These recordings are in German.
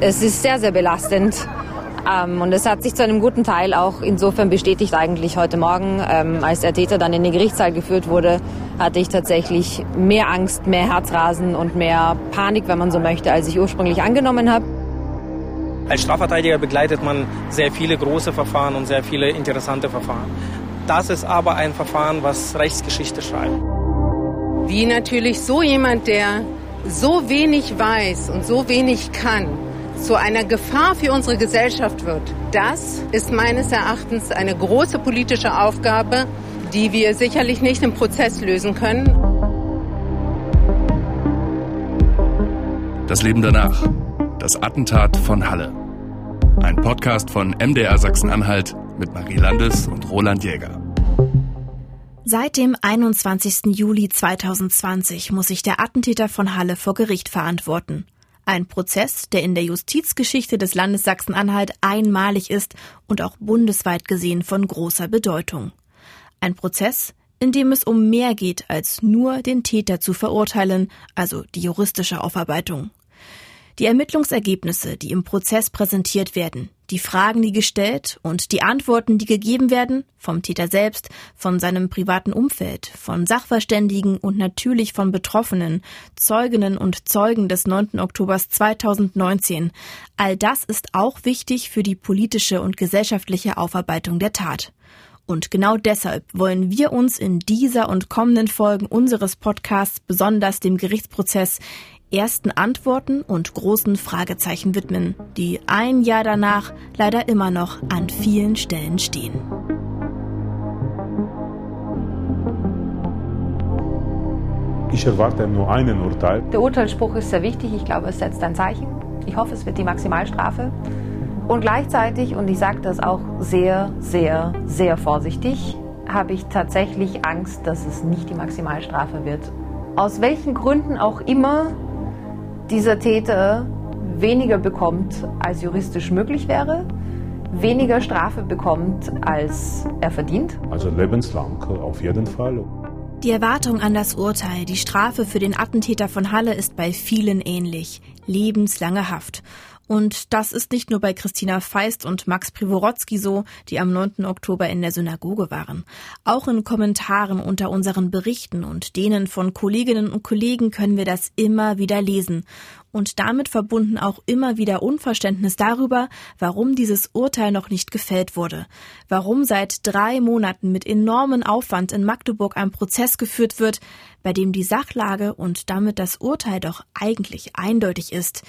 Es ist sehr, sehr belastend. Ähm, und es hat sich zu einem guten Teil auch insofern bestätigt eigentlich heute Morgen, ähm, als der Täter dann in den Gerichtssaal geführt wurde, hatte ich tatsächlich mehr Angst, mehr Herzrasen und mehr Panik, wenn man so möchte, als ich ursprünglich angenommen habe. Als Strafverteidiger begleitet man sehr viele große Verfahren und sehr viele interessante Verfahren. Das ist aber ein Verfahren, was Rechtsgeschichte schreibt. Wie natürlich so jemand, der so wenig weiß und so wenig kann, zu einer Gefahr für unsere Gesellschaft wird, das ist meines Erachtens eine große politische Aufgabe, die wir sicherlich nicht im Prozess lösen können. Das Leben danach. Das Attentat von Halle. Ein Podcast von MDR Sachsen-Anhalt mit Marie Landes und Roland Jäger. Seit dem 21. Juli 2020 muss sich der Attentäter von Halle vor Gericht verantworten. Ein Prozess, der in der Justizgeschichte des Landes Sachsen-Anhalt einmalig ist und auch bundesweit gesehen von großer Bedeutung. Ein Prozess, in dem es um mehr geht, als nur den Täter zu verurteilen, also die juristische Aufarbeitung. Die Ermittlungsergebnisse, die im Prozess präsentiert werden, die Fragen, die gestellt und die Antworten, die gegeben werden, vom Täter selbst, von seinem privaten Umfeld, von Sachverständigen und natürlich von Betroffenen, Zeuginnen und Zeugen des 9. Oktobers 2019, all das ist auch wichtig für die politische und gesellschaftliche Aufarbeitung der Tat. Und genau deshalb wollen wir uns in dieser und kommenden Folgen unseres Podcasts besonders dem Gerichtsprozess ersten Antworten und großen Fragezeichen widmen, die ein Jahr danach leider immer noch an vielen Stellen stehen. Ich erwarte nur einen Urteil. Der Urteilsspruch ist sehr wichtig. Ich glaube, es setzt ein Zeichen. Ich hoffe, es wird die Maximalstrafe. Und gleichzeitig, und ich sage das auch sehr, sehr, sehr vorsichtig, habe ich tatsächlich Angst, dass es nicht die Maximalstrafe wird. Aus welchen Gründen auch immer dieser Täter weniger bekommt, als juristisch möglich wäre, weniger Strafe bekommt, als er verdient. Also lebenslang auf jeden Fall. Die Erwartung an das Urteil, die Strafe für den Attentäter von Halle ist bei vielen ähnlich. Lebenslange Haft. Und das ist nicht nur bei Christina Feist und Max Privorotsky so, die am 9. Oktober in der Synagoge waren. Auch in Kommentaren unter unseren Berichten und denen von Kolleginnen und Kollegen können wir das immer wieder lesen. Und damit verbunden auch immer wieder Unverständnis darüber, warum dieses Urteil noch nicht gefällt wurde. Warum seit drei Monaten mit enormen Aufwand in Magdeburg ein Prozess geführt wird, bei dem die Sachlage und damit das Urteil doch eigentlich eindeutig ist.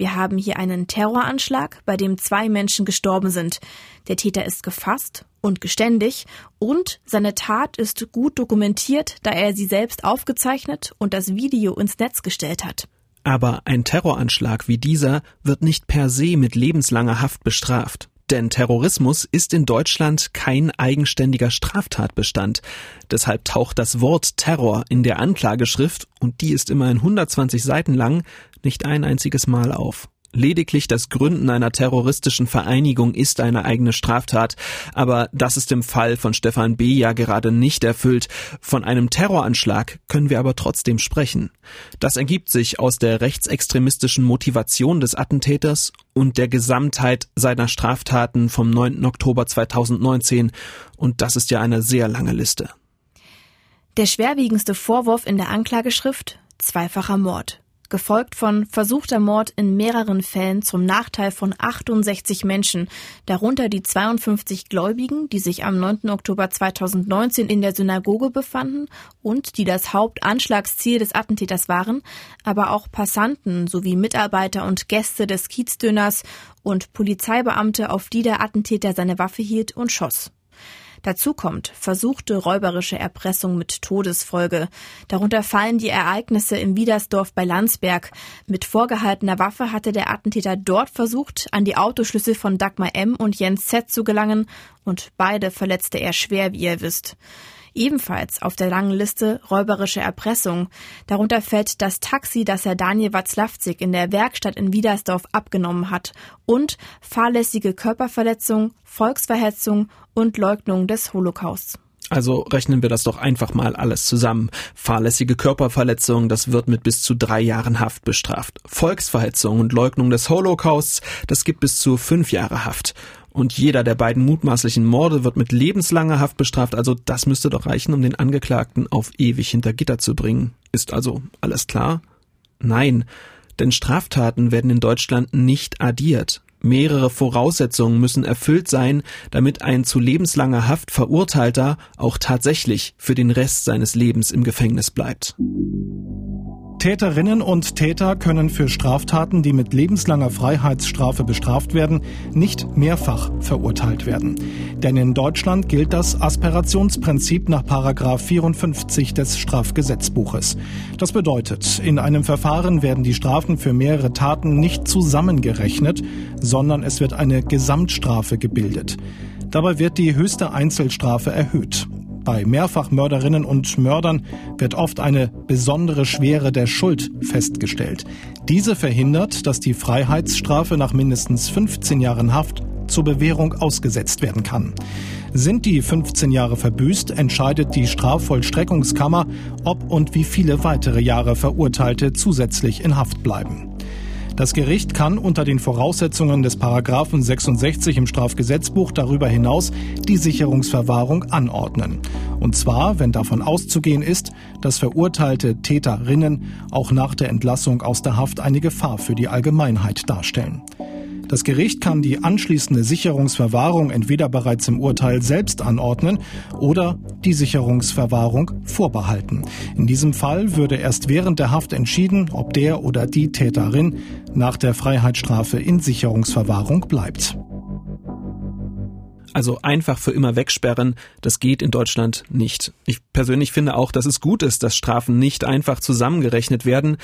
Wir haben hier einen Terroranschlag, bei dem zwei Menschen gestorben sind. Der Täter ist gefasst und geständig und seine Tat ist gut dokumentiert, da er sie selbst aufgezeichnet und das Video ins Netz gestellt hat. Aber ein Terroranschlag wie dieser wird nicht per se mit lebenslanger Haft bestraft. Denn Terrorismus ist in Deutschland kein eigenständiger Straftatbestand. Deshalb taucht das Wort Terror in der Anklageschrift, und die ist immerhin 120 Seiten lang, nicht ein einziges Mal auf. Lediglich das Gründen einer terroristischen Vereinigung ist eine eigene Straftat, aber das ist im Fall von Stefan B. ja gerade nicht erfüllt. Von einem Terroranschlag können wir aber trotzdem sprechen. Das ergibt sich aus der rechtsextremistischen Motivation des Attentäters und der Gesamtheit seiner Straftaten vom 9. Oktober 2019 und das ist ja eine sehr lange Liste. Der schwerwiegendste Vorwurf in der Anklageschrift zweifacher Mord gefolgt von versuchter Mord in mehreren Fällen zum Nachteil von 68 Menschen, darunter die 52 Gläubigen, die sich am 9. Oktober 2019 in der Synagoge befanden und die das Hauptanschlagsziel des Attentäters waren, aber auch Passanten sowie Mitarbeiter und Gäste des Kiezdöners und Polizeibeamte, auf die der Attentäter seine Waffe hielt und schoss. Dazu kommt versuchte räuberische Erpressung mit Todesfolge. Darunter fallen die Ereignisse in Wiedersdorf bei Landsberg. Mit vorgehaltener Waffe hatte der Attentäter dort versucht, an die Autoschlüssel von Dagmar M. und Jens Z. zu gelangen und beide verletzte er schwer, wie ihr wisst. Ebenfalls auf der langen Liste räuberische Erpressung. Darunter fällt das Taxi, das er Daniel Watzlawzik in der Werkstatt in Wiedersdorf abgenommen hat und fahrlässige Körperverletzung, Volksverhetzung und Leugnung des Holocausts. Also rechnen wir das doch einfach mal alles zusammen. Fahrlässige Körperverletzung, das wird mit bis zu drei Jahren Haft bestraft. Volksverhetzung und Leugnung des Holocausts, das gibt bis zu fünf Jahre Haft. Und jeder der beiden mutmaßlichen Morde wird mit lebenslanger Haft bestraft, also das müsste doch reichen, um den Angeklagten auf ewig hinter Gitter zu bringen. Ist also alles klar? Nein, denn Straftaten werden in Deutschland nicht addiert. Mehrere Voraussetzungen müssen erfüllt sein, damit ein zu lebenslanger Haft Verurteilter auch tatsächlich für den Rest seines Lebens im Gefängnis bleibt. Täterinnen und Täter können für Straftaten, die mit lebenslanger Freiheitsstrafe bestraft werden, nicht mehrfach verurteilt werden. Denn in Deutschland gilt das Aspirationsprinzip nach 54 des Strafgesetzbuches. Das bedeutet, in einem Verfahren werden die Strafen für mehrere Taten nicht zusammengerechnet, sondern es wird eine Gesamtstrafe gebildet. Dabei wird die höchste Einzelstrafe erhöht. Bei Mehrfachmörderinnen und Mördern wird oft eine besondere Schwere der Schuld festgestellt. Diese verhindert, dass die Freiheitsstrafe nach mindestens 15 Jahren Haft zur Bewährung ausgesetzt werden kann. Sind die 15 Jahre verbüßt, entscheidet die Strafvollstreckungskammer, ob und wie viele weitere Jahre Verurteilte zusätzlich in Haft bleiben. Das Gericht kann unter den Voraussetzungen des Paragraphen 66 im Strafgesetzbuch darüber hinaus die Sicherungsverwahrung anordnen. Und zwar, wenn davon auszugehen ist, dass verurteilte Täterinnen auch nach der Entlassung aus der Haft eine Gefahr für die Allgemeinheit darstellen. Das Gericht kann die anschließende Sicherungsverwahrung entweder bereits im Urteil selbst anordnen oder die Sicherungsverwahrung vorbehalten. In diesem Fall würde erst während der Haft entschieden, ob der oder die Täterin nach der Freiheitsstrafe in Sicherungsverwahrung bleibt. Also einfach für immer wegsperren, das geht in Deutschland nicht. Ich persönlich finde auch, dass es gut ist, dass Strafen nicht einfach zusammengerechnet werden.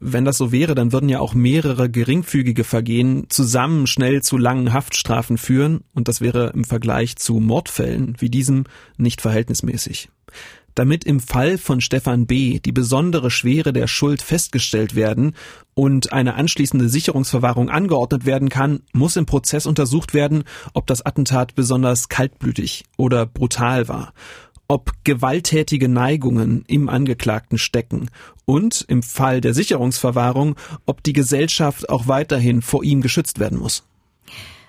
Wenn das so wäre, dann würden ja auch mehrere geringfügige Vergehen zusammen schnell zu langen Haftstrafen führen und das wäre im Vergleich zu Mordfällen wie diesem nicht verhältnismäßig. Damit im Fall von Stefan B. die besondere Schwere der Schuld festgestellt werden und eine anschließende Sicherungsverwahrung angeordnet werden kann, muss im Prozess untersucht werden, ob das Attentat besonders kaltblütig oder brutal war, ob gewalttätige Neigungen im Angeklagten stecken und im Fall der Sicherungsverwahrung, ob die Gesellschaft auch weiterhin vor ihm geschützt werden muss.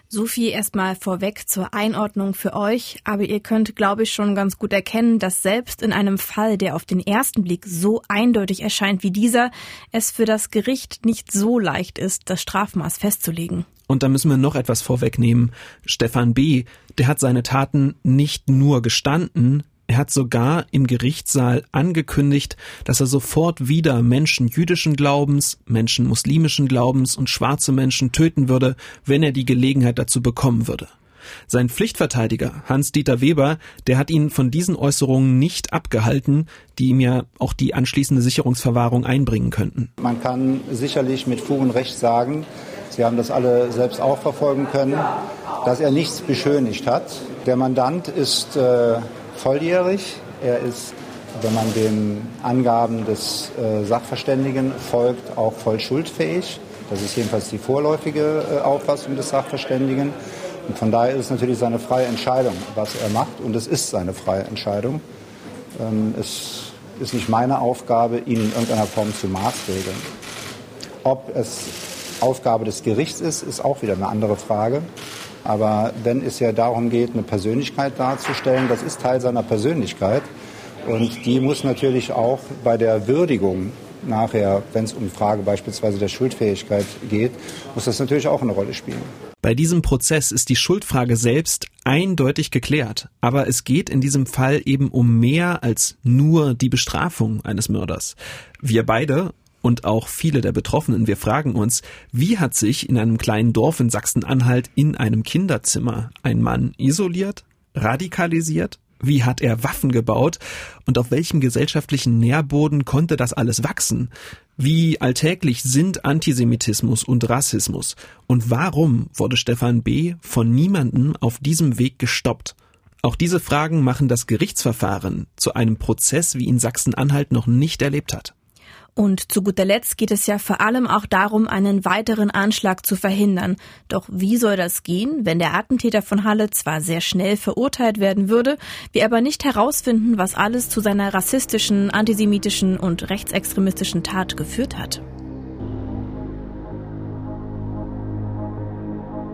So viel erstmal vorweg zur Einordnung für euch, aber ihr könnt, glaube ich, schon ganz gut erkennen, dass selbst in einem Fall, der auf den ersten Blick so eindeutig erscheint wie dieser, es für das Gericht nicht so leicht ist, das Strafmaß festzulegen. Und da müssen wir noch etwas vorwegnehmen. Stefan B., der hat seine Taten nicht nur gestanden, er hat sogar im Gerichtssaal angekündigt, dass er sofort wieder Menschen jüdischen Glaubens, Menschen muslimischen Glaubens und schwarze Menschen töten würde, wenn er die Gelegenheit dazu bekommen würde. Sein Pflichtverteidiger Hans-Dieter Weber, der hat ihn von diesen Äußerungen nicht abgehalten, die ihm ja auch die anschließende Sicherungsverwahrung einbringen könnten. Man kann sicherlich mit Fug und Recht sagen, Sie haben das alle selbst auch verfolgen können, dass er nichts beschönigt hat. Der Mandant ist äh, volljährig. Er ist, wenn man den Angaben des äh, Sachverständigen folgt, auch voll schuldfähig. Das ist jedenfalls die vorläufige äh, Auffassung des Sachverständigen. Und von daher ist es natürlich seine freie Entscheidung, was er macht. Und es ist seine freie Entscheidung. Ähm, es ist nicht meine Aufgabe, ihn in irgendeiner Form zu maßregeln. Ob es Aufgabe des Gerichts ist, ist auch wieder eine andere Frage. Aber wenn es ja darum geht, eine Persönlichkeit darzustellen, das ist Teil seiner Persönlichkeit. Und die muss natürlich auch bei der Würdigung nachher, wenn es um die Frage beispielsweise der Schuldfähigkeit geht, muss das natürlich auch eine Rolle spielen. Bei diesem Prozess ist die Schuldfrage selbst eindeutig geklärt. Aber es geht in diesem Fall eben um mehr als nur die Bestrafung eines Mörders. Wir beide, und auch viele der Betroffenen. Wir fragen uns, wie hat sich in einem kleinen Dorf in Sachsen-Anhalt in einem Kinderzimmer ein Mann isoliert, radikalisiert? Wie hat er Waffen gebaut? Und auf welchem gesellschaftlichen Nährboden konnte das alles wachsen? Wie alltäglich sind Antisemitismus und Rassismus? Und warum wurde Stefan B. von niemandem auf diesem Weg gestoppt? Auch diese Fragen machen das Gerichtsverfahren zu einem Prozess, wie ihn Sachsen-Anhalt noch nicht erlebt hat. Und zu guter Letzt geht es ja vor allem auch darum, einen weiteren Anschlag zu verhindern. Doch wie soll das gehen, wenn der Attentäter von Halle zwar sehr schnell verurteilt werden würde, wir aber nicht herausfinden, was alles zu seiner rassistischen, antisemitischen und rechtsextremistischen Tat geführt hat?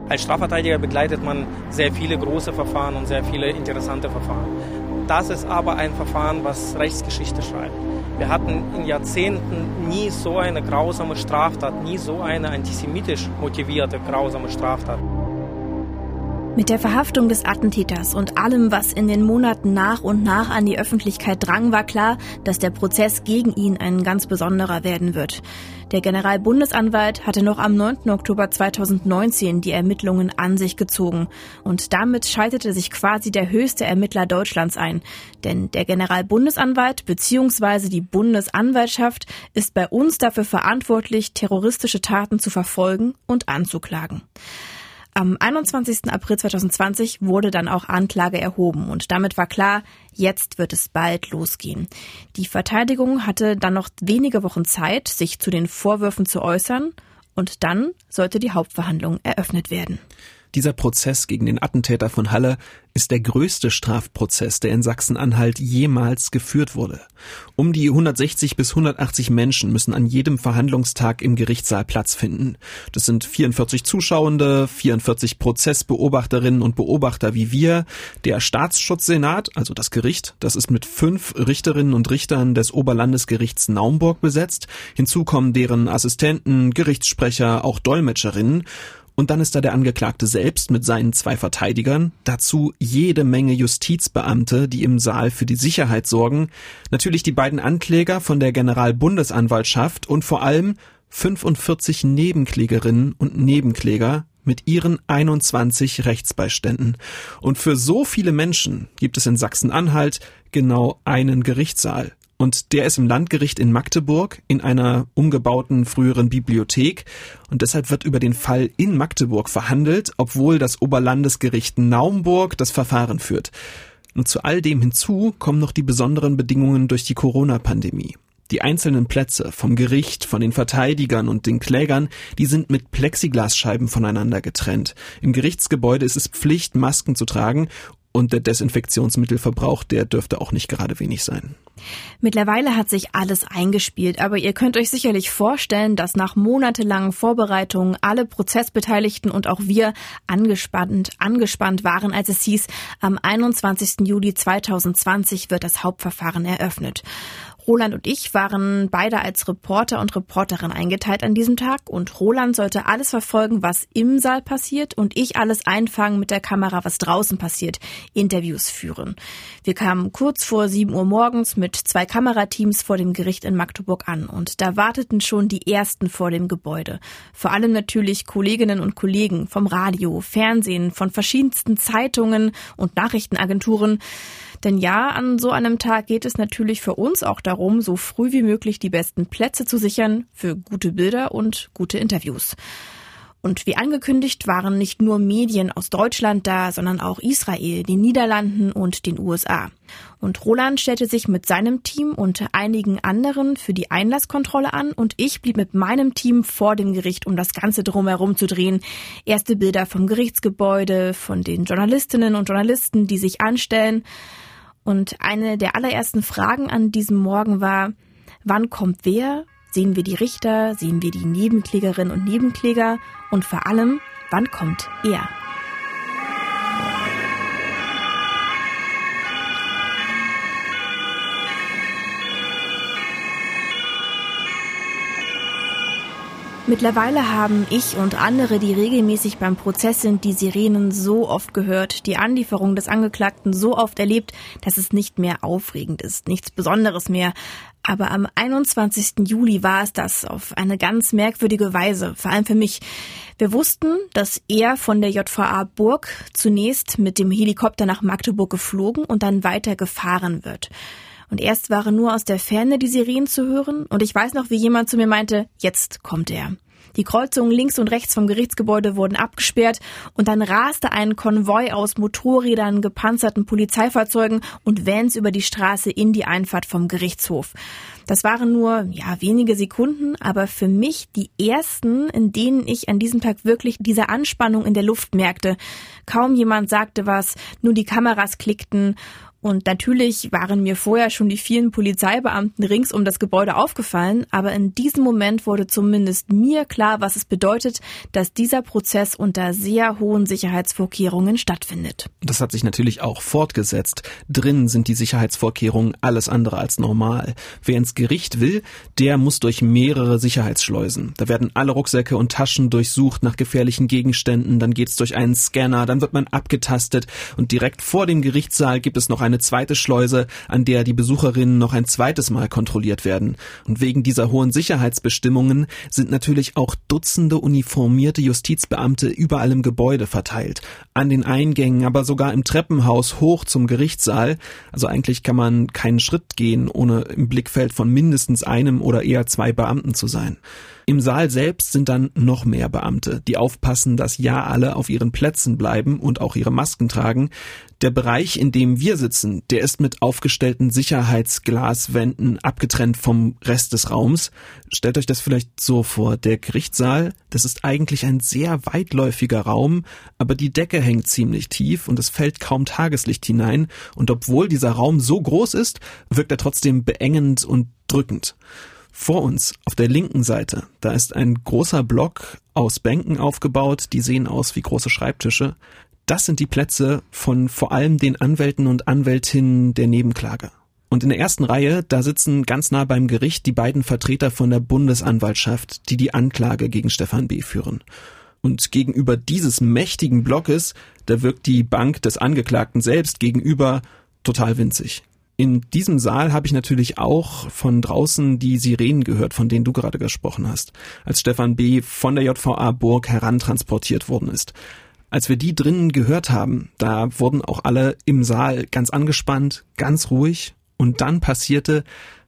Als Strafverteidiger begleitet man sehr viele große Verfahren und sehr viele interessante Verfahren. Das ist aber ein Verfahren, was Rechtsgeschichte schreibt. Wir hatten in Jahrzehnten nie so eine grausame Straftat, nie so eine antisemitisch motivierte grausame Straftat. Mit der Verhaftung des Attentäters und allem, was in den Monaten nach und nach an die Öffentlichkeit drang, war klar, dass der Prozess gegen ihn ein ganz besonderer werden wird. Der Generalbundesanwalt hatte noch am 9. Oktober 2019 die Ermittlungen an sich gezogen. Und damit schaltete sich quasi der höchste Ermittler Deutschlands ein. Denn der Generalbundesanwalt bzw. die Bundesanwaltschaft ist bei uns dafür verantwortlich, terroristische Taten zu verfolgen und anzuklagen. Am 21. April 2020 wurde dann auch Anklage erhoben und damit war klar, jetzt wird es bald losgehen. Die Verteidigung hatte dann noch wenige Wochen Zeit, sich zu den Vorwürfen zu äußern und dann sollte die Hauptverhandlung eröffnet werden. Dieser Prozess gegen den Attentäter von Halle ist der größte Strafprozess, der in Sachsen-Anhalt jemals geführt wurde. Um die 160 bis 180 Menschen müssen an jedem Verhandlungstag im Gerichtssaal Platz finden. Das sind 44 Zuschauende, 44 Prozessbeobachterinnen und Beobachter wie wir, der Staatsschutzsenat, also das Gericht, das ist mit fünf Richterinnen und Richtern des Oberlandesgerichts Naumburg besetzt. Hinzu kommen deren Assistenten, Gerichtssprecher, auch Dolmetscherinnen. Und dann ist da der Angeklagte selbst mit seinen zwei Verteidigern, dazu jede Menge Justizbeamte, die im Saal für die Sicherheit sorgen, natürlich die beiden Ankläger von der Generalbundesanwaltschaft und vor allem 45 Nebenklägerinnen und Nebenkläger mit ihren 21 Rechtsbeiständen. Und für so viele Menschen gibt es in Sachsen-Anhalt genau einen Gerichtssaal. Und der ist im Landgericht in Magdeburg in einer umgebauten früheren Bibliothek. Und deshalb wird über den Fall in Magdeburg verhandelt, obwohl das Oberlandesgericht Naumburg das Verfahren führt. Und zu all dem hinzu kommen noch die besonderen Bedingungen durch die Corona-Pandemie. Die einzelnen Plätze vom Gericht, von den Verteidigern und den Klägern, die sind mit Plexiglasscheiben voneinander getrennt. Im Gerichtsgebäude ist es Pflicht, Masken zu tragen und der Desinfektionsmittelverbrauch, der dürfte auch nicht gerade wenig sein. Mittlerweile hat sich alles eingespielt, aber ihr könnt euch sicherlich vorstellen, dass nach monatelangen Vorbereitungen alle Prozessbeteiligten und auch wir angespannt, angespannt waren, als es hieß, am 21. Juli 2020 wird das Hauptverfahren eröffnet. Roland und ich waren beide als Reporter und Reporterin eingeteilt an diesem Tag und Roland sollte alles verfolgen, was im Saal passiert und ich alles einfangen mit der Kamera, was draußen passiert, Interviews führen. Wir kamen kurz vor 7 Uhr morgens mit zwei Kamerateams vor dem Gericht in Magdeburg an und da warteten schon die ersten vor dem Gebäude. Vor allem natürlich Kolleginnen und Kollegen vom Radio, Fernsehen, von verschiedensten Zeitungen und Nachrichtenagenturen. Denn ja, an so einem Tag geht es natürlich für uns auch darum, so früh wie möglich die besten Plätze zu sichern für gute Bilder und gute Interviews. Und wie angekündigt waren nicht nur Medien aus Deutschland da, sondern auch Israel, den Niederlanden und den USA. Und Roland stellte sich mit seinem Team und einigen anderen für die Einlasskontrolle an und ich blieb mit meinem Team vor dem Gericht, um das Ganze drumherum zu drehen. Erste Bilder vom Gerichtsgebäude, von den Journalistinnen und Journalisten, die sich anstellen. Und eine der allerersten Fragen an diesem Morgen war, wann kommt wer? Sehen wir die Richter? Sehen wir die Nebenklägerinnen und Nebenkläger? Und vor allem, wann kommt er? Mittlerweile haben ich und andere, die regelmäßig beim Prozess sind, die Sirenen so oft gehört, die Anlieferung des Angeklagten so oft erlebt, dass es nicht mehr aufregend ist, nichts Besonderes mehr. Aber am 21. Juli war es das auf eine ganz merkwürdige Weise, vor allem für mich. Wir wussten, dass er von der JVA Burg zunächst mit dem Helikopter nach Magdeburg geflogen und dann weiter gefahren wird. Und erst waren nur aus der Ferne die Sirenen zu hören und ich weiß noch, wie jemand zu mir meinte, jetzt kommt er. Die Kreuzungen links und rechts vom Gerichtsgebäude wurden abgesperrt und dann raste ein Konvoi aus Motorrädern, gepanzerten Polizeifahrzeugen und Vans über die Straße in die Einfahrt vom Gerichtshof. Das waren nur, ja, wenige Sekunden, aber für mich die ersten, in denen ich an diesem Tag wirklich diese Anspannung in der Luft merkte. Kaum jemand sagte was, nur die Kameras klickten und natürlich waren mir vorher schon die vielen Polizeibeamten rings um das Gebäude aufgefallen, aber in diesem Moment wurde zumindest mir klar, was es bedeutet, dass dieser Prozess unter sehr hohen Sicherheitsvorkehrungen stattfindet. Das hat sich natürlich auch fortgesetzt. Drinnen sind die Sicherheitsvorkehrungen alles andere als normal. Wer ins Gericht will, der muss durch mehrere Sicherheitsschleusen. Da werden alle Rucksäcke und Taschen durchsucht nach gefährlichen Gegenständen, dann geht's durch einen Scanner, dann wird man abgetastet und direkt vor dem Gerichtssaal gibt es noch ein eine zweite Schleuse, an der die Besucherinnen noch ein zweites Mal kontrolliert werden. Und wegen dieser hohen Sicherheitsbestimmungen sind natürlich auch Dutzende uniformierte Justizbeamte überall im Gebäude verteilt. An den Eingängen, aber sogar im Treppenhaus hoch zum Gerichtssaal. Also eigentlich kann man keinen Schritt gehen, ohne im Blickfeld von mindestens einem oder eher zwei Beamten zu sein. Im Saal selbst sind dann noch mehr Beamte, die aufpassen, dass ja alle auf ihren Plätzen bleiben und auch ihre Masken tragen. Der Bereich, in dem wir sitzen, der ist mit aufgestellten Sicherheitsglaswänden abgetrennt vom Rest des Raums. Stellt euch das vielleicht so vor. Der Gerichtssaal, das ist eigentlich ein sehr weitläufiger Raum, aber die Decke hängt ziemlich tief und es fällt kaum Tageslicht hinein. Und obwohl dieser Raum so groß ist, wirkt er trotzdem beengend und drückend. Vor uns, auf der linken Seite, da ist ein großer Block aus Bänken aufgebaut, die sehen aus wie große Schreibtische. Das sind die Plätze von vor allem den Anwälten und Anwältinnen der Nebenklage. Und in der ersten Reihe, da sitzen ganz nah beim Gericht die beiden Vertreter von der Bundesanwaltschaft, die die Anklage gegen Stefan B. führen. Und gegenüber dieses mächtigen Blockes, da wirkt die Bank des Angeklagten selbst gegenüber total winzig. In diesem Saal habe ich natürlich auch von draußen die Sirenen gehört, von denen du gerade gesprochen hast, als Stefan B. von der JVA Burg herantransportiert worden ist. Als wir die drinnen gehört haben, da wurden auch alle im Saal ganz angespannt, ganz ruhig und dann passierte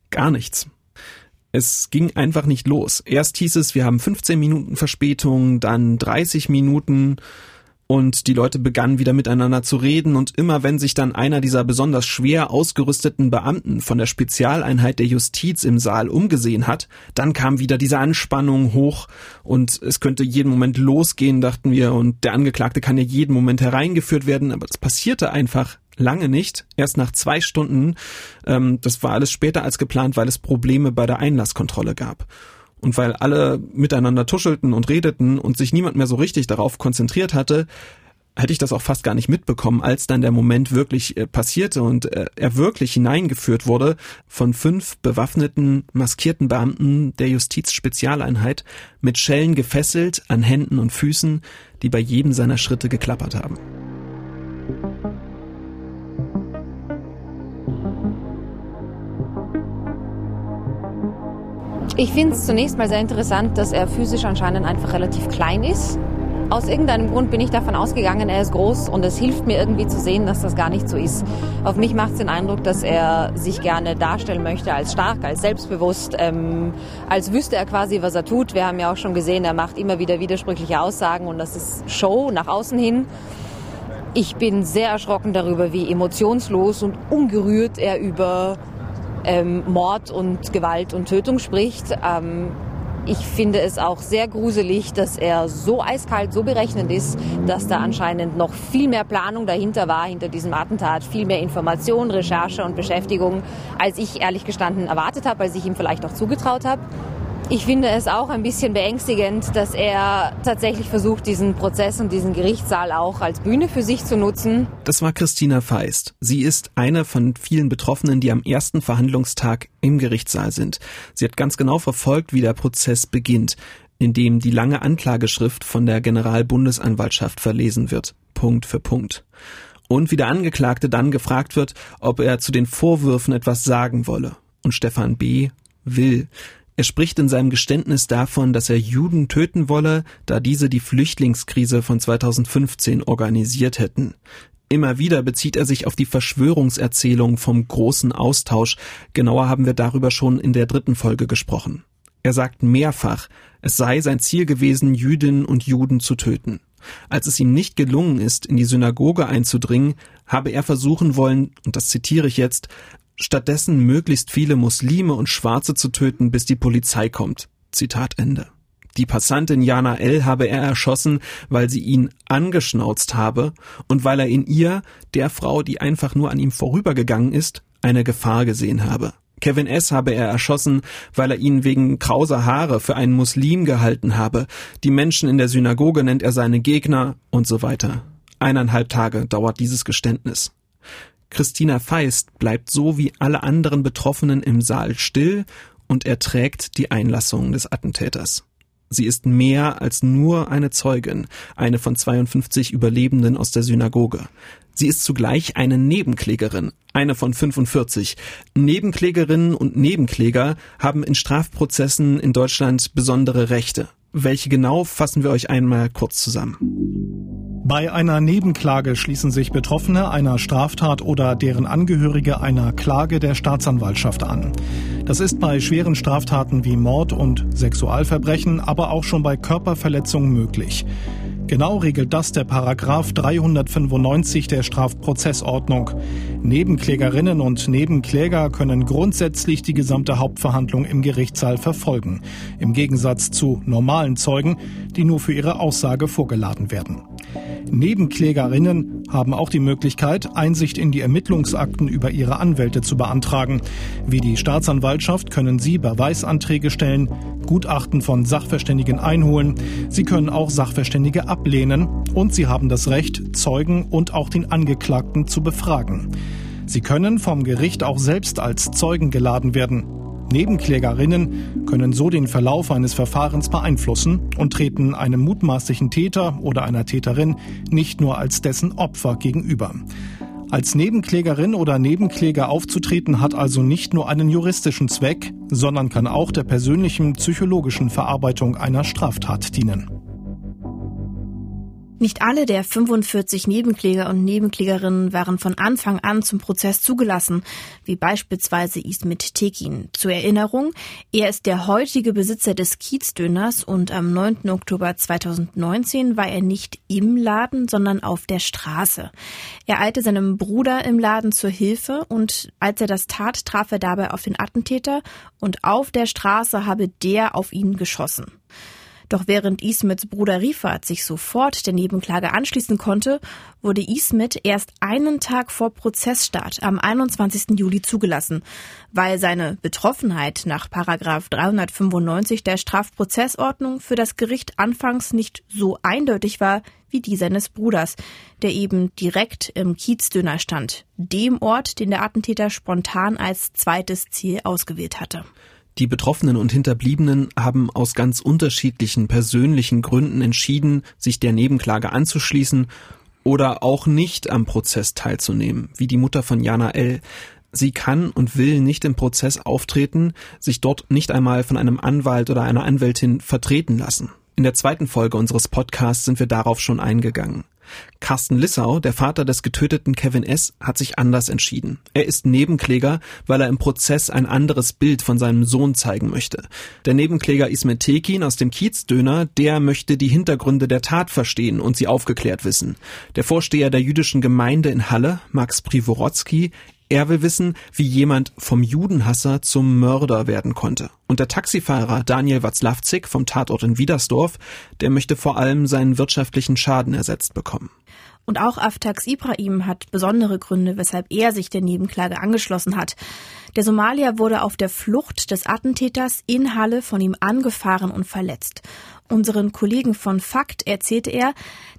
gar nichts. Es ging einfach nicht los. Erst hieß es, wir haben 15 Minuten Verspätung, dann 30 Minuten, und die Leute begannen wieder miteinander zu reden. Und immer wenn sich dann einer dieser besonders schwer ausgerüsteten Beamten von der Spezialeinheit der Justiz im Saal umgesehen hat, dann kam wieder diese Anspannung hoch. Und es könnte jeden Moment losgehen, dachten wir, und der Angeklagte kann ja jeden Moment hereingeführt werden, aber das passierte einfach lange nicht, erst nach zwei Stunden. Ähm, das war alles später als geplant, weil es Probleme bei der Einlasskontrolle gab. Und weil alle miteinander tuschelten und redeten und sich niemand mehr so richtig darauf konzentriert hatte, hätte ich das auch fast gar nicht mitbekommen, als dann der Moment wirklich äh, passierte und äh, er wirklich hineingeführt wurde von fünf bewaffneten, maskierten Beamten der Justizspezialeinheit mit Schellen gefesselt an Händen und Füßen, die bei jedem seiner Schritte geklappert haben. Ich finde es zunächst mal sehr interessant, dass er physisch anscheinend einfach relativ klein ist. Aus irgendeinem Grund bin ich davon ausgegangen, er ist groß und es hilft mir irgendwie zu sehen, dass das gar nicht so ist. Auf mich macht es den Eindruck, dass er sich gerne darstellen möchte als stark, als selbstbewusst, ähm, als wüsste er quasi, was er tut. Wir haben ja auch schon gesehen, er macht immer wieder widersprüchliche Aussagen und das ist Show nach außen hin. Ich bin sehr erschrocken darüber, wie emotionslos und ungerührt er über ähm, Mord und Gewalt und Tötung spricht. Ähm, ich finde es auch sehr gruselig, dass er so eiskalt, so berechnend ist, dass da anscheinend noch viel mehr Planung dahinter war, hinter diesem Attentat, viel mehr Information, Recherche und Beschäftigung, als ich ehrlich gestanden erwartet habe, als ich ihm vielleicht auch zugetraut habe. Ich finde es auch ein bisschen beängstigend, dass er tatsächlich versucht, diesen Prozess und diesen Gerichtssaal auch als Bühne für sich zu nutzen. Das war Christina Feist. Sie ist eine von vielen Betroffenen, die am ersten Verhandlungstag im Gerichtssaal sind. Sie hat ganz genau verfolgt, wie der Prozess beginnt, in dem die lange Anklageschrift von der Generalbundesanwaltschaft verlesen wird, Punkt für Punkt. Und wie der Angeklagte dann gefragt wird, ob er zu den Vorwürfen etwas sagen wolle. Und Stefan B. will. Er spricht in seinem Geständnis davon, dass er Juden töten wolle, da diese die Flüchtlingskrise von 2015 organisiert hätten. Immer wieder bezieht er sich auf die Verschwörungserzählung vom großen Austausch. Genauer haben wir darüber schon in der dritten Folge gesprochen. Er sagt mehrfach, es sei sein Ziel gewesen, Jüdinnen und Juden zu töten. Als es ihm nicht gelungen ist, in die Synagoge einzudringen, habe er versuchen wollen, und das zitiere ich jetzt, stattdessen möglichst viele Muslime und Schwarze zu töten, bis die Polizei kommt. Zitat Ende. Die Passantin Jana L. habe er erschossen, weil sie ihn angeschnauzt habe und weil er in ihr, der Frau, die einfach nur an ihm vorübergegangen ist, eine Gefahr gesehen habe. Kevin S. habe er erschossen, weil er ihn wegen krauser Haare für einen Muslim gehalten habe. Die Menschen in der Synagoge nennt er seine Gegner und so weiter. Eineinhalb Tage dauert dieses Geständnis. Christina Feist bleibt so wie alle anderen Betroffenen im Saal still und erträgt die Einlassung des Attentäters. Sie ist mehr als nur eine Zeugin, eine von 52 Überlebenden aus der Synagoge. Sie ist zugleich eine Nebenklägerin, eine von 45. Nebenklägerinnen und Nebenkläger haben in Strafprozessen in Deutschland besondere Rechte. Welche genau fassen wir euch einmal kurz zusammen. Bei einer Nebenklage schließen sich Betroffene einer Straftat oder deren Angehörige einer Klage der Staatsanwaltschaft an. Das ist bei schweren Straftaten wie Mord und Sexualverbrechen, aber auch schon bei Körperverletzungen möglich. Genau regelt das der Paragraph 395 der Strafprozessordnung. Nebenklägerinnen und Nebenkläger können grundsätzlich die gesamte Hauptverhandlung im Gerichtssaal verfolgen, im Gegensatz zu normalen Zeugen, die nur für ihre Aussage vorgeladen werden. Nebenklägerinnen haben auch die Möglichkeit, Einsicht in die Ermittlungsakten über ihre Anwälte zu beantragen. Wie die Staatsanwaltschaft können sie Beweisanträge stellen, Gutachten von Sachverständigen einholen. Sie können auch Sachverständige ablehnen und sie haben das Recht, Zeugen und auch den Angeklagten zu befragen. Sie können vom Gericht auch selbst als Zeugen geladen werden. Nebenklägerinnen können so den Verlauf eines Verfahrens beeinflussen und treten einem mutmaßlichen Täter oder einer Täterin nicht nur als dessen Opfer gegenüber. Als Nebenklägerin oder Nebenkläger aufzutreten hat also nicht nur einen juristischen Zweck, sondern kann auch der persönlichen psychologischen Verarbeitung einer Straftat dienen. Nicht alle der 45 Nebenkläger und Nebenklägerinnen waren von Anfang an zum Prozess zugelassen, wie beispielsweise Ismet Tekin. Zur Erinnerung, er ist der heutige Besitzer des Kiezdöners und am 9. Oktober 2019 war er nicht im Laden, sondern auf der Straße. Er eilte seinem Bruder im Laden zur Hilfe und als er das tat, traf er dabei auf den Attentäter und auf der Straße habe der auf ihn geschossen. Doch während Ismets Bruder Rifat sich sofort der Nebenklage anschließen konnte, wurde Ismet erst einen Tag vor Prozessstart am 21. Juli zugelassen, weil seine Betroffenheit nach Paragraph 395 der Strafprozessordnung für das Gericht anfangs nicht so eindeutig war wie die seines Bruders, der eben direkt im Kiezdöner stand, dem Ort, den der Attentäter spontan als zweites Ziel ausgewählt hatte. Die Betroffenen und Hinterbliebenen haben aus ganz unterschiedlichen persönlichen Gründen entschieden, sich der Nebenklage anzuschließen oder auch nicht am Prozess teilzunehmen, wie die Mutter von Jana L. Sie kann und will nicht im Prozess auftreten, sich dort nicht einmal von einem Anwalt oder einer Anwältin vertreten lassen. In der zweiten Folge unseres Podcasts sind wir darauf schon eingegangen. Carsten Lissau, der Vater des getöteten Kevin S., hat sich anders entschieden. Er ist Nebenkläger, weil er im Prozess ein anderes Bild von seinem Sohn zeigen möchte. Der Nebenkläger Ismet Tekin aus dem Kiezdöner, der möchte die Hintergründe der Tat verstehen und sie aufgeklärt wissen. Der Vorsteher der jüdischen Gemeinde in Halle, Max Privorotsky, er will wissen, wie jemand vom Judenhasser zum Mörder werden konnte. Und der Taxifahrer Daniel Watzlawczyk vom Tatort in Wiedersdorf, der möchte vor allem seinen wirtschaftlichen Schaden ersetzt bekommen. Und auch Aftax Ibrahim hat besondere Gründe, weshalb er sich der Nebenklage angeschlossen hat. Der Somalier wurde auf der Flucht des Attentäters in Halle von ihm angefahren und verletzt. Unseren Kollegen von Fakt erzählte er,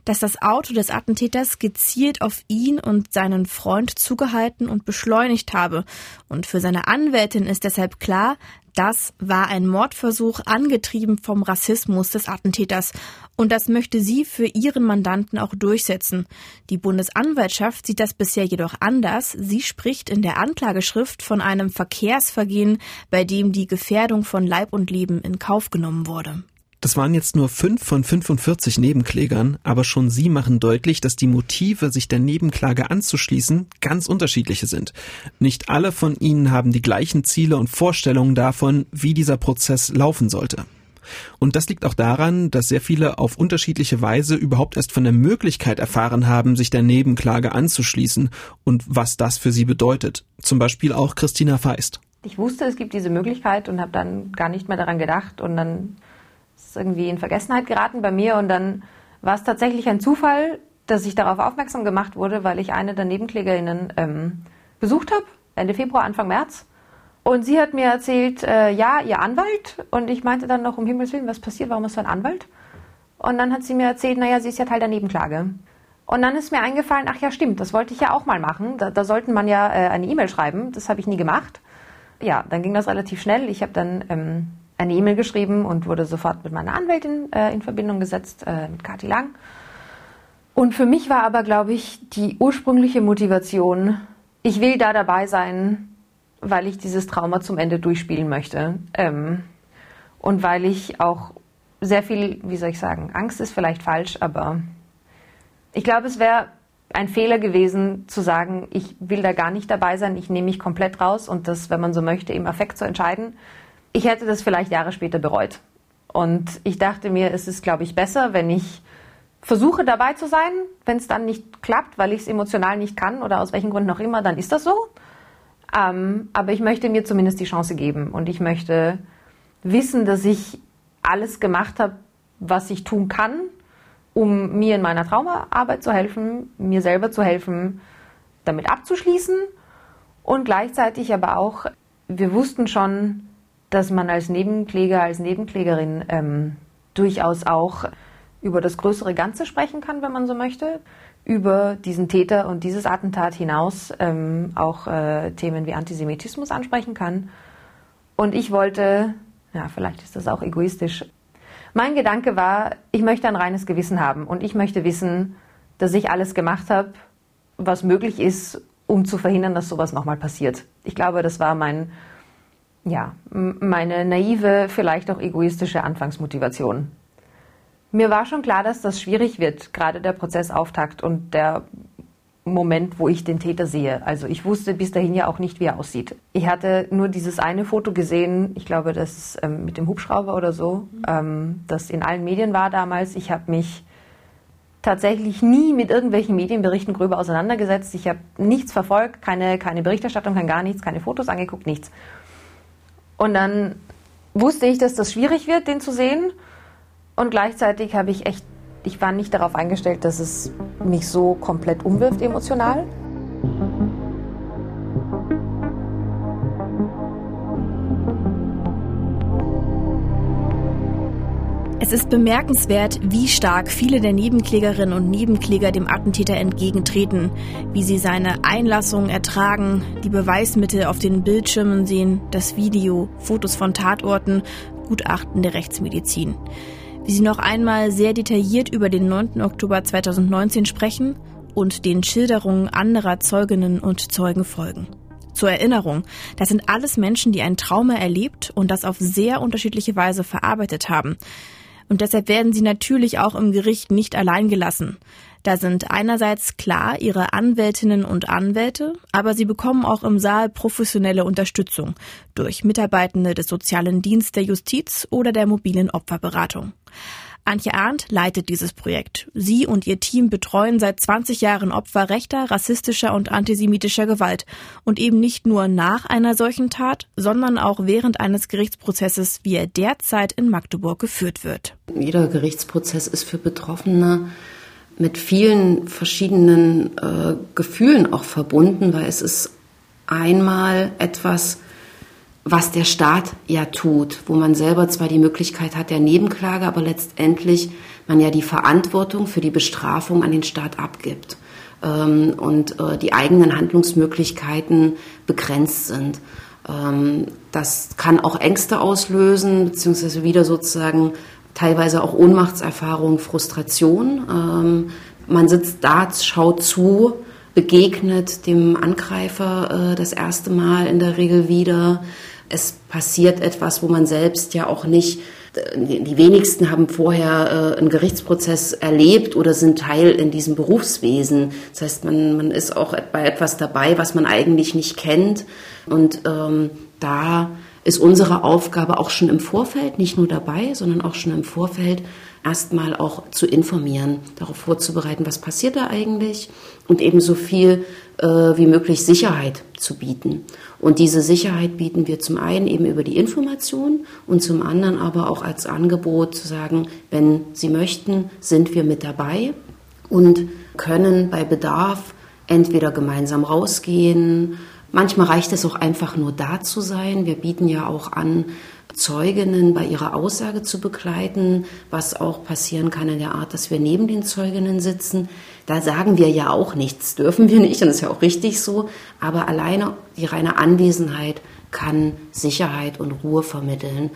dass das Auto des Attentäters gezielt auf ihn und seinen Freund zugehalten und beschleunigt habe. Und für seine Anwältin ist deshalb klar, das war ein Mordversuch angetrieben vom Rassismus des Attentäters. Und das möchte sie für ihren Mandanten auch durchsetzen. Die Bundesanwaltschaft sieht das bisher jedoch anders. Sie spricht in der Anklageschrift von einem Verkehrsvergehen, bei dem die Gefährdung von Leib und Leben in Kauf genommen wurde. Das waren jetzt nur fünf von 45 Nebenklägern, aber schon sie machen deutlich, dass die Motive, sich der Nebenklage anzuschließen, ganz unterschiedliche sind. Nicht alle von ihnen haben die gleichen Ziele und Vorstellungen davon, wie dieser Prozess laufen sollte. Und das liegt auch daran, dass sehr viele auf unterschiedliche Weise überhaupt erst von der Möglichkeit erfahren haben, sich der Nebenklage anzuschließen und was das für sie bedeutet. Zum Beispiel auch Christina Feist. Ich wusste, es gibt diese Möglichkeit und habe dann gar nicht mehr daran gedacht und dann irgendwie in Vergessenheit geraten bei mir und dann war es tatsächlich ein Zufall, dass ich darauf aufmerksam gemacht wurde, weil ich eine der Nebenklägerinnen ähm, besucht habe, Ende Februar, Anfang März. Und sie hat mir erzählt, äh, ja, ihr Anwalt. Und ich meinte dann noch, um Himmels Willen, was passiert, warum ist so ein Anwalt? Und dann hat sie mir erzählt, naja, sie ist ja Teil der Nebenklage. Und dann ist mir eingefallen, ach ja, stimmt, das wollte ich ja auch mal machen. Da, da sollte man ja äh, eine E-Mail schreiben. Das habe ich nie gemacht. Ja, dann ging das relativ schnell. Ich habe dann ähm, eine E-Mail geschrieben und wurde sofort mit meiner Anwältin äh, in Verbindung gesetzt, äh, mit Kathi Lang. Und für mich war aber, glaube ich, die ursprüngliche Motivation, ich will da dabei sein, weil ich dieses Trauma zum Ende durchspielen möchte. Ähm, und weil ich auch sehr viel, wie soll ich sagen, Angst ist vielleicht falsch, aber ich glaube, es wäre ein Fehler gewesen zu sagen, ich will da gar nicht dabei sein, ich nehme mich komplett raus und das, wenn man so möchte, im Affekt zu entscheiden. Ich hätte das vielleicht Jahre später bereut. Und ich dachte mir, es ist, glaube ich, besser, wenn ich versuche dabei zu sein. Wenn es dann nicht klappt, weil ich es emotional nicht kann oder aus welchen Gründen auch immer, dann ist das so. Ähm, aber ich möchte mir zumindest die Chance geben und ich möchte wissen, dass ich alles gemacht habe, was ich tun kann, um mir in meiner Traumaarbeit zu helfen, mir selber zu helfen, damit abzuschließen und gleichzeitig aber auch, wir wussten schon, dass man als Nebenkläger, als Nebenklägerin ähm, durchaus auch über das größere Ganze sprechen kann, wenn man so möchte über diesen Täter und dieses Attentat hinaus ähm, auch äh, Themen wie Antisemitismus ansprechen kann. Und ich wollte, ja, vielleicht ist das auch egoistisch, mein Gedanke war, ich möchte ein reines Gewissen haben und ich möchte wissen, dass ich alles gemacht habe, was möglich ist, um zu verhindern, dass sowas nochmal passiert. Ich glaube, das war mein, ja, meine naive, vielleicht auch egoistische Anfangsmotivation. Mir war schon klar, dass das schwierig wird, gerade der Prozessauftakt und der Moment, wo ich den Täter sehe. Also ich wusste bis dahin ja auch nicht, wie er aussieht. Ich hatte nur dieses eine Foto gesehen, ich glaube, das ähm, mit dem Hubschrauber oder so, ähm, das in allen Medien war damals. Ich habe mich tatsächlich nie mit irgendwelchen Medienberichten gröber auseinandergesetzt. Ich habe nichts verfolgt, keine, keine Berichterstattung, kein gar nichts, keine Fotos angeguckt, nichts. Und dann wusste ich, dass das schwierig wird, den zu sehen. Und gleichzeitig habe ich echt, ich war nicht darauf eingestellt, dass es mich so komplett umwirft emotional. Es ist bemerkenswert, wie stark viele der Nebenklägerinnen und Nebenkläger dem Attentäter entgegentreten, wie sie seine Einlassungen ertragen, die Beweismittel auf den Bildschirmen sehen, das Video, Fotos von Tatorten, Gutachten der Rechtsmedizin wie sie noch einmal sehr detailliert über den 9. Oktober 2019 sprechen und den Schilderungen anderer Zeuginnen und Zeugen folgen. Zur Erinnerung, das sind alles Menschen, die ein Trauma erlebt und das auf sehr unterschiedliche Weise verarbeitet haben. Und deshalb werden sie natürlich auch im Gericht nicht allein gelassen. Da sind einerseits klar ihre Anwältinnen und Anwälte, aber sie bekommen auch im Saal professionelle Unterstützung durch Mitarbeitende des sozialen Dienstes der Justiz oder der mobilen Opferberatung. Antje Arndt leitet dieses Projekt. Sie und ihr Team betreuen seit 20 Jahren Opfer rechter, rassistischer und antisemitischer Gewalt. Und eben nicht nur nach einer solchen Tat, sondern auch während eines Gerichtsprozesses, wie er derzeit in Magdeburg geführt wird. Jeder Gerichtsprozess ist für Betroffene mit vielen verschiedenen äh, Gefühlen auch verbunden, weil es ist einmal etwas, was der Staat ja tut, wo man selber zwar die Möglichkeit hat der Nebenklage, aber letztendlich man ja die Verantwortung für die Bestrafung an den Staat abgibt ähm, und äh, die eigenen Handlungsmöglichkeiten begrenzt sind. Ähm, das kann auch Ängste auslösen, beziehungsweise wieder sozusagen teilweise auch Ohnmachtserfahrung, Frustration. Ähm, man sitzt da, schaut zu, begegnet dem Angreifer äh, das erste Mal in der Regel wieder. Es passiert etwas, wo man selbst ja auch nicht die wenigsten haben vorher äh, einen Gerichtsprozess erlebt oder sind Teil in diesem Berufswesen. Das heißt, man, man ist auch bei etwas dabei, was man eigentlich nicht kennt. Und ähm, da ist unsere Aufgabe auch schon im Vorfeld, nicht nur dabei, sondern auch schon im Vorfeld erstmal auch zu informieren, darauf vorzubereiten, was passiert da eigentlich und eben so viel äh, wie möglich Sicherheit zu bieten. Und diese Sicherheit bieten wir zum einen eben über die Information und zum anderen aber auch als Angebot zu sagen, wenn Sie möchten, sind wir mit dabei und können bei Bedarf entweder gemeinsam rausgehen, manchmal reicht es auch einfach nur da zu sein. Wir bieten ja auch an, Zeuginnen bei ihrer Aussage zu begleiten, was auch passieren kann in der Art, dass wir neben den Zeuginnen sitzen. Da sagen wir ja auch nichts, dürfen wir nicht, und ist ja auch richtig so, aber alleine die reine Anwesenheit kann Sicherheit und Ruhe vermitteln.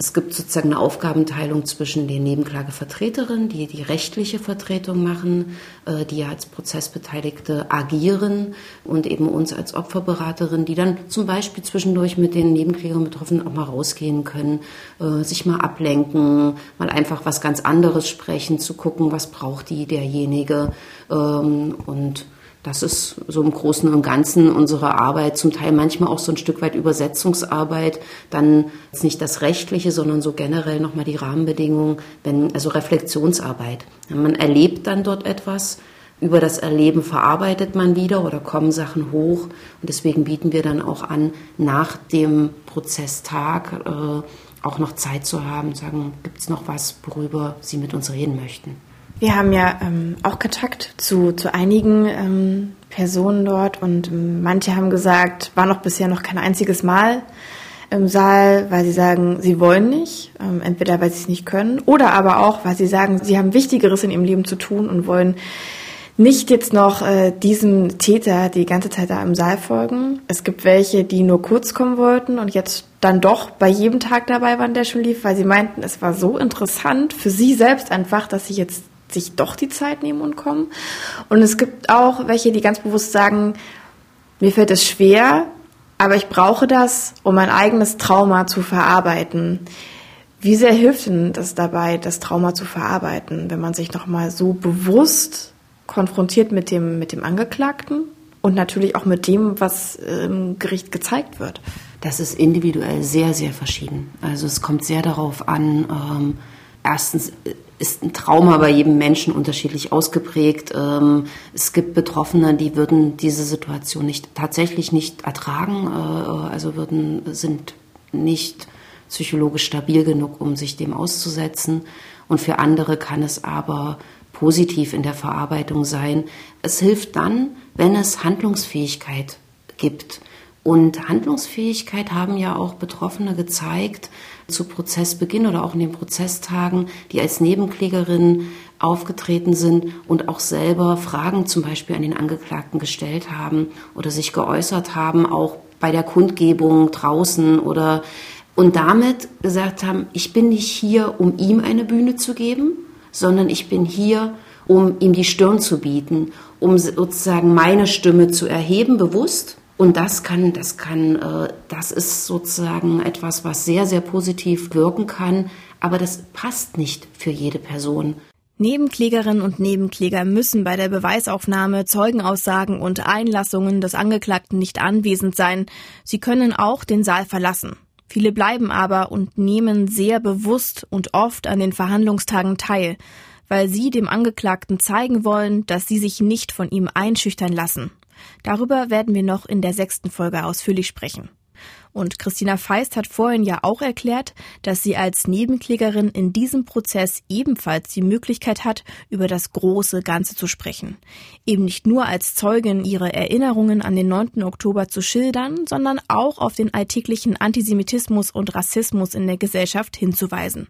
Es gibt sozusagen eine Aufgabenteilung zwischen den Nebenklagevertreterinnen, die die rechtliche Vertretung machen, äh, die ja als Prozessbeteiligte agieren und eben uns als Opferberaterin, die dann zum Beispiel zwischendurch mit den Nebenklägern Betroffenen auch mal rausgehen können, äh, sich mal ablenken, mal einfach was ganz anderes sprechen, zu gucken, was braucht die derjenige ähm, und das ist so im Großen und Ganzen unsere Arbeit, zum Teil manchmal auch so ein Stück weit Übersetzungsarbeit, dann ist nicht das Rechtliche, sondern so generell nochmal die Rahmenbedingungen, wenn, also Reflexionsarbeit. Man erlebt dann dort etwas, über das Erleben verarbeitet man wieder oder kommen Sachen hoch und deswegen bieten wir dann auch an, nach dem Prozesstag äh, auch noch Zeit zu haben, sagen, gibt es noch was, worüber Sie mit uns reden möchten. Wir haben ja ähm, auch Kontakt zu, zu einigen ähm, Personen dort und ähm, manche haben gesagt, war noch bisher noch kein einziges Mal im Saal, weil sie sagen, sie wollen nicht, ähm, entweder weil sie es nicht können oder aber auch, weil sie sagen, sie haben Wichtigeres in ihrem Leben zu tun und wollen nicht jetzt noch äh, diesem Täter die ganze Zeit da im Saal folgen. Es gibt welche, die nur kurz kommen wollten und jetzt dann doch bei jedem Tag dabei waren, der schon lief, weil sie meinten, es war so interessant für sie selbst einfach, dass sie jetzt sich doch die Zeit nehmen und kommen. Und es gibt auch welche, die ganz bewusst sagen, mir fällt es schwer, aber ich brauche das, um mein eigenes Trauma zu verarbeiten. Wie sehr hilft denn das dabei, das Trauma zu verarbeiten, wenn man sich nochmal so bewusst konfrontiert mit dem, mit dem Angeklagten und natürlich auch mit dem, was im Gericht gezeigt wird? Das ist individuell sehr, sehr verschieden. Also es kommt sehr darauf an, ähm, erstens ist ein Trauma bei jedem Menschen unterschiedlich ausgeprägt. Ähm, es gibt Betroffene, die würden diese Situation nicht tatsächlich nicht ertragen, äh, also würden sind nicht psychologisch stabil genug, um sich dem auszusetzen. Und für andere kann es aber positiv in der Verarbeitung sein. Es hilft dann, wenn es Handlungsfähigkeit gibt. Und Handlungsfähigkeit haben ja auch Betroffene gezeigt, zu Prozessbeginn oder auch in den Prozesstagen, die als Nebenklägerin aufgetreten sind und auch selber Fragen zum Beispiel an den Angeklagten gestellt haben oder sich geäußert haben, auch bei der Kundgebung draußen oder und damit gesagt haben, ich bin nicht hier, um ihm eine Bühne zu geben, sondern ich bin hier, um ihm die Stirn zu bieten, um sozusagen meine Stimme zu erheben, bewusst und das kann, das kann, äh, das ist sozusagen etwas, was sehr, sehr positiv wirken kann, aber das passt nicht für jede Person. Nebenklägerinnen und Nebenkläger müssen bei der Beweisaufnahme, Zeugenaussagen und Einlassungen des Angeklagten nicht anwesend sein. Sie können auch den Saal verlassen. Viele bleiben aber und nehmen sehr bewusst und oft an den Verhandlungstagen teil, weil sie dem Angeklagten zeigen wollen, dass sie sich nicht von ihm einschüchtern lassen. Darüber werden wir noch in der sechsten Folge ausführlich sprechen. Und Christina Feist hat vorhin ja auch erklärt, dass sie als Nebenklägerin in diesem Prozess ebenfalls die Möglichkeit hat, über das große Ganze zu sprechen. Eben nicht nur als Zeugin ihre Erinnerungen an den 9. Oktober zu schildern, sondern auch auf den alltäglichen Antisemitismus und Rassismus in der Gesellschaft hinzuweisen.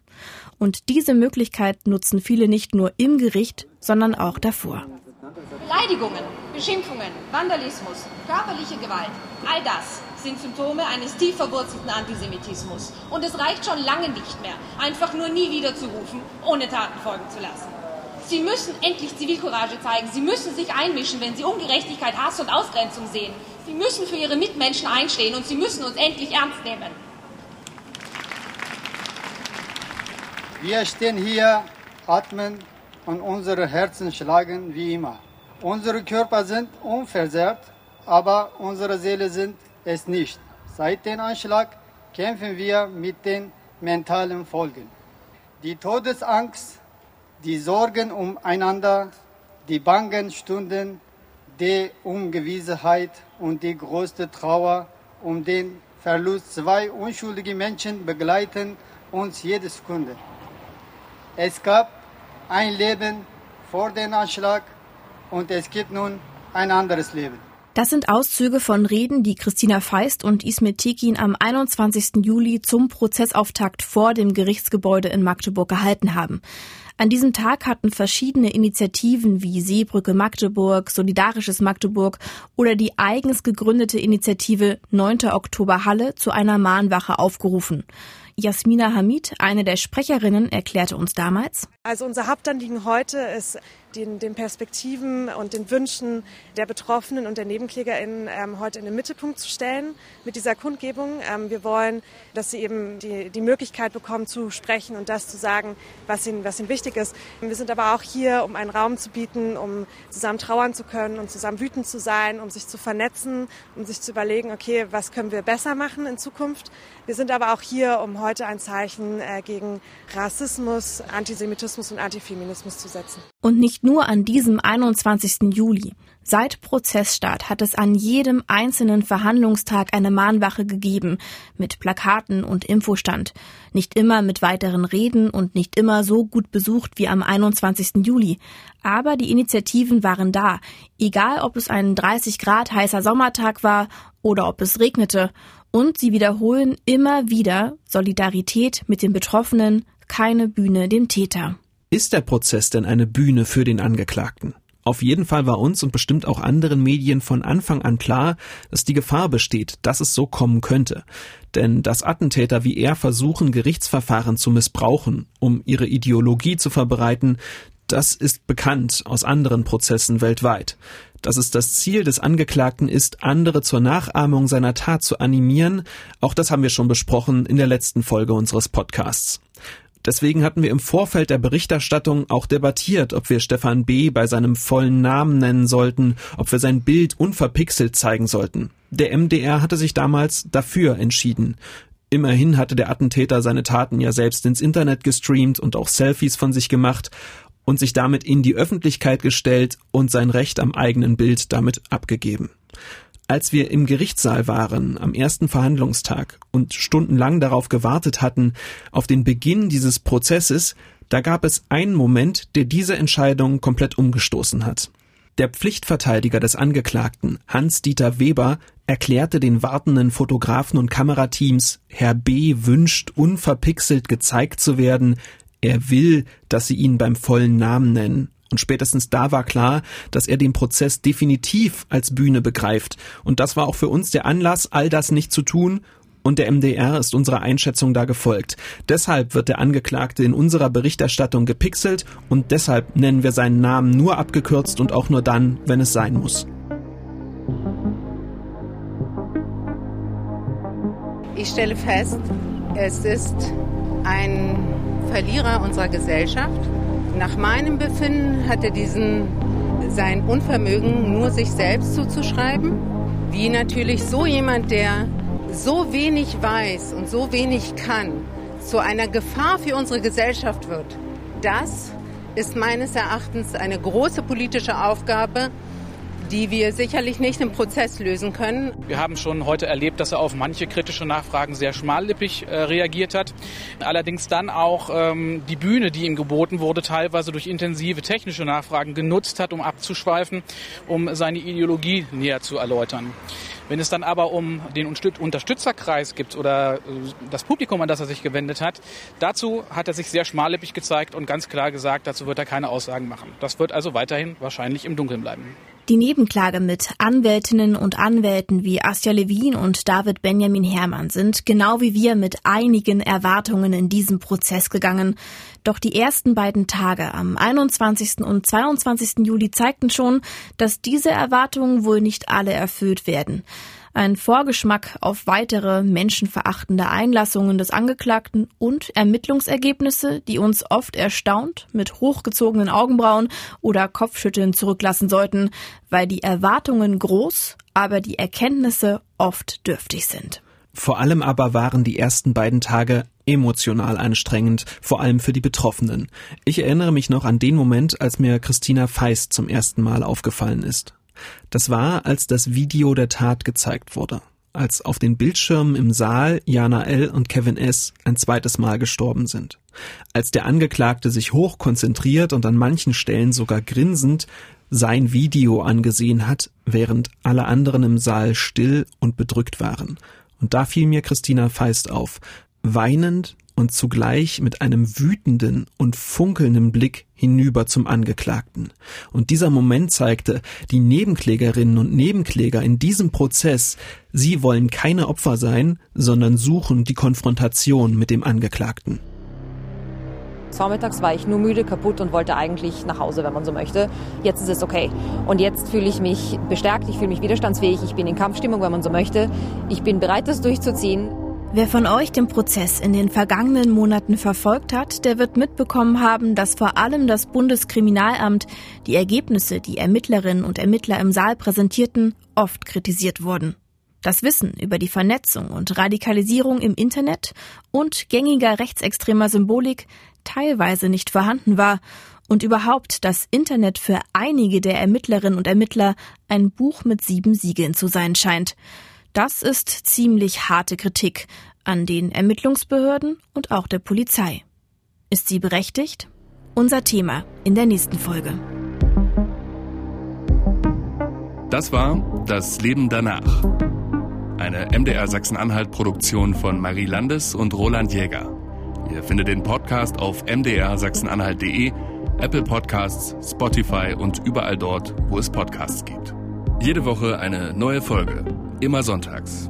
Und diese Möglichkeit nutzen viele nicht nur im Gericht, sondern auch davor. Beleidigungen, Beschimpfungen, Vandalismus, körperliche Gewalt, all das sind Symptome eines tief verwurzelten Antisemitismus. Und es reicht schon lange nicht mehr, einfach nur nie wieder zu rufen, ohne Taten folgen zu lassen. Sie müssen endlich Zivilcourage zeigen. Sie müssen sich einmischen, wenn Sie Ungerechtigkeit, Hass und Ausgrenzung sehen. Sie müssen für Ihre Mitmenschen einstehen und Sie müssen uns endlich ernst nehmen. Wir stehen hier, atmen und unsere Herzen schlagen wie immer. Unsere Körper sind unversehrt, aber unsere Seele sind es nicht. Seit dem Anschlag kämpfen wir mit den mentalen Folgen. Die Todesangst, die Sorgen umeinander, die bangen Stunden, die Ungewissheit und die größte Trauer um den Verlust zwei unschuldige Menschen begleiten uns jede Sekunde. Es gab ein Leben vor dem Anschlag und es gibt nun ein anderes Leben. Das sind Auszüge von Reden, die Christina Feist und Ismet Tekin am 21. Juli zum Prozessauftakt vor dem Gerichtsgebäude in Magdeburg gehalten haben. An diesem Tag hatten verschiedene Initiativen wie Seebrücke Magdeburg, Solidarisches Magdeburg oder die eigens gegründete Initiative 9. Oktober Halle zu einer Mahnwache aufgerufen. Jasmina Hamid, eine der Sprecherinnen, erklärte uns damals. Also unser Hauptanliegen heute ist den, den Perspektiven und den Wünschen der Betroffenen und der NebenklägerInnen ähm, heute in den Mittelpunkt zu stellen mit dieser Kundgebung. Ähm, wir wollen, dass sie eben die, die Möglichkeit bekommen zu sprechen und das zu sagen, was ihnen, was ihnen wichtig ist. Wir sind aber auch hier, um einen Raum zu bieten, um zusammen trauern zu können und zusammen wütend zu sein, um sich zu vernetzen, um sich zu überlegen, okay, was können wir besser machen in Zukunft. Wir sind aber auch hier, um heute ein Zeichen äh, gegen Rassismus, Antisemitismus und Antifeminismus zu setzen. Und nicht nur an diesem 21. Juli. Seit Prozessstart hat es an jedem einzelnen Verhandlungstag eine Mahnwache gegeben, mit Plakaten und Infostand. Nicht immer mit weiteren Reden und nicht immer so gut besucht wie am 21. Juli. Aber die Initiativen waren da, egal ob es ein 30 Grad heißer Sommertag war oder ob es regnete. Und sie wiederholen immer wieder Solidarität mit den Betroffenen, keine Bühne dem Täter. Ist der Prozess denn eine Bühne für den Angeklagten? Auf jeden Fall war uns und bestimmt auch anderen Medien von Anfang an klar, dass die Gefahr besteht, dass es so kommen könnte. Denn dass Attentäter wie er versuchen, Gerichtsverfahren zu missbrauchen, um ihre Ideologie zu verbreiten, das ist bekannt aus anderen Prozessen weltweit. Dass es das Ziel des Angeklagten ist, andere zur Nachahmung seiner Tat zu animieren, auch das haben wir schon besprochen in der letzten Folge unseres Podcasts. Deswegen hatten wir im Vorfeld der Berichterstattung auch debattiert, ob wir Stefan B. bei seinem vollen Namen nennen sollten, ob wir sein Bild unverpixelt zeigen sollten. Der MDR hatte sich damals dafür entschieden. Immerhin hatte der Attentäter seine Taten ja selbst ins Internet gestreamt und auch Selfies von sich gemacht und sich damit in die Öffentlichkeit gestellt und sein Recht am eigenen Bild damit abgegeben. Als wir im Gerichtssaal waren am ersten Verhandlungstag und stundenlang darauf gewartet hatten, auf den Beginn dieses Prozesses, da gab es einen Moment, der diese Entscheidung komplett umgestoßen hat. Der Pflichtverteidiger des Angeklagten, Hans-Dieter Weber, erklärte den wartenden Fotografen und Kamerateams, Herr B. wünscht, unverpixelt gezeigt zu werden, er will, dass sie ihn beim vollen Namen nennen. Und spätestens da war klar, dass er den Prozess definitiv als Bühne begreift. Und das war auch für uns der Anlass, all das nicht zu tun. Und der MDR ist unserer Einschätzung da gefolgt. Deshalb wird der Angeklagte in unserer Berichterstattung gepixelt und deshalb nennen wir seinen Namen nur abgekürzt und auch nur dann, wenn es sein muss. Ich stelle fest, es ist ein Verlierer unserer Gesellschaft nach meinem Befinden hat er diesen sein Unvermögen nur sich selbst zuzuschreiben, wie natürlich so jemand, der so wenig weiß und so wenig kann, zu einer Gefahr für unsere Gesellschaft wird. Das ist meines Erachtens eine große politische Aufgabe, die wir sicherlich nicht im Prozess lösen können. Wir haben schon heute erlebt, dass er auf manche kritische Nachfragen sehr schmallippig äh, reagiert hat. Allerdings dann auch ähm, die Bühne, die ihm geboten wurde, teilweise durch intensive technische Nachfragen genutzt hat, um abzuschweifen, um seine Ideologie näher zu erläutern. Wenn es dann aber um den Unterstützerkreis gibt oder äh, das Publikum, an das er sich gewendet hat, dazu hat er sich sehr schmallippig gezeigt und ganz klar gesagt, dazu wird er keine Aussagen machen. Das wird also weiterhin wahrscheinlich im Dunkeln bleiben. Die Nebenklage mit Anwältinnen und Anwälten wie Asja Levin und David Benjamin Herrmann sind genau wie wir mit einigen Erwartungen in diesem Prozess gegangen. Doch die ersten beiden Tage am 21. und 22. Juli zeigten schon, dass diese Erwartungen wohl nicht alle erfüllt werden. Ein Vorgeschmack auf weitere menschenverachtende Einlassungen des Angeklagten und Ermittlungsergebnisse, die uns oft erstaunt, mit hochgezogenen Augenbrauen oder Kopfschütteln zurücklassen sollten, weil die Erwartungen groß, aber die Erkenntnisse oft dürftig sind. Vor allem aber waren die ersten beiden Tage emotional anstrengend, vor allem für die Betroffenen. Ich erinnere mich noch an den Moment, als mir Christina Feist zum ersten Mal aufgefallen ist. Das war, als das Video der Tat gezeigt wurde. Als auf den Bildschirmen im Saal Jana L. und Kevin S. ein zweites Mal gestorben sind. Als der Angeklagte sich hochkonzentriert und an manchen Stellen sogar grinsend sein Video angesehen hat, während alle anderen im Saal still und bedrückt waren. Und da fiel mir Christina Feist auf, weinend und zugleich mit einem wütenden und funkelnden Blick hinüber zum Angeklagten. Und dieser Moment zeigte, die Nebenklägerinnen und Nebenkläger in diesem Prozess, sie wollen keine Opfer sein, sondern suchen die Konfrontation mit dem Angeklagten. Vormittags war ich nur müde, kaputt und wollte eigentlich nach Hause, wenn man so möchte. Jetzt ist es okay. Und jetzt fühle ich mich bestärkt, ich fühle mich widerstandsfähig, ich bin in Kampfstimmung, wenn man so möchte. Ich bin bereit, das durchzuziehen. Wer von euch den Prozess in den vergangenen Monaten verfolgt hat, der wird mitbekommen haben, dass vor allem das Bundeskriminalamt die Ergebnisse, die Ermittlerinnen und Ermittler im Saal präsentierten, oft kritisiert wurden. Das Wissen über die Vernetzung und Radikalisierung im Internet und gängiger rechtsextremer Symbolik teilweise nicht vorhanden war und überhaupt das Internet für einige der Ermittlerinnen und Ermittler ein Buch mit sieben Siegeln zu sein scheint. Das ist ziemlich harte Kritik an den Ermittlungsbehörden und auch der Polizei. Ist sie berechtigt? Unser Thema in der nächsten Folge. Das war Das Leben danach. Eine MDR Sachsen-Anhalt-Produktion von Marie Landes und Roland Jäger. Ihr findet den Podcast auf mdrsachsenanhalt.de, Apple Podcasts, Spotify und überall dort, wo es Podcasts gibt. Jede Woche eine neue Folge. Immer sonntags.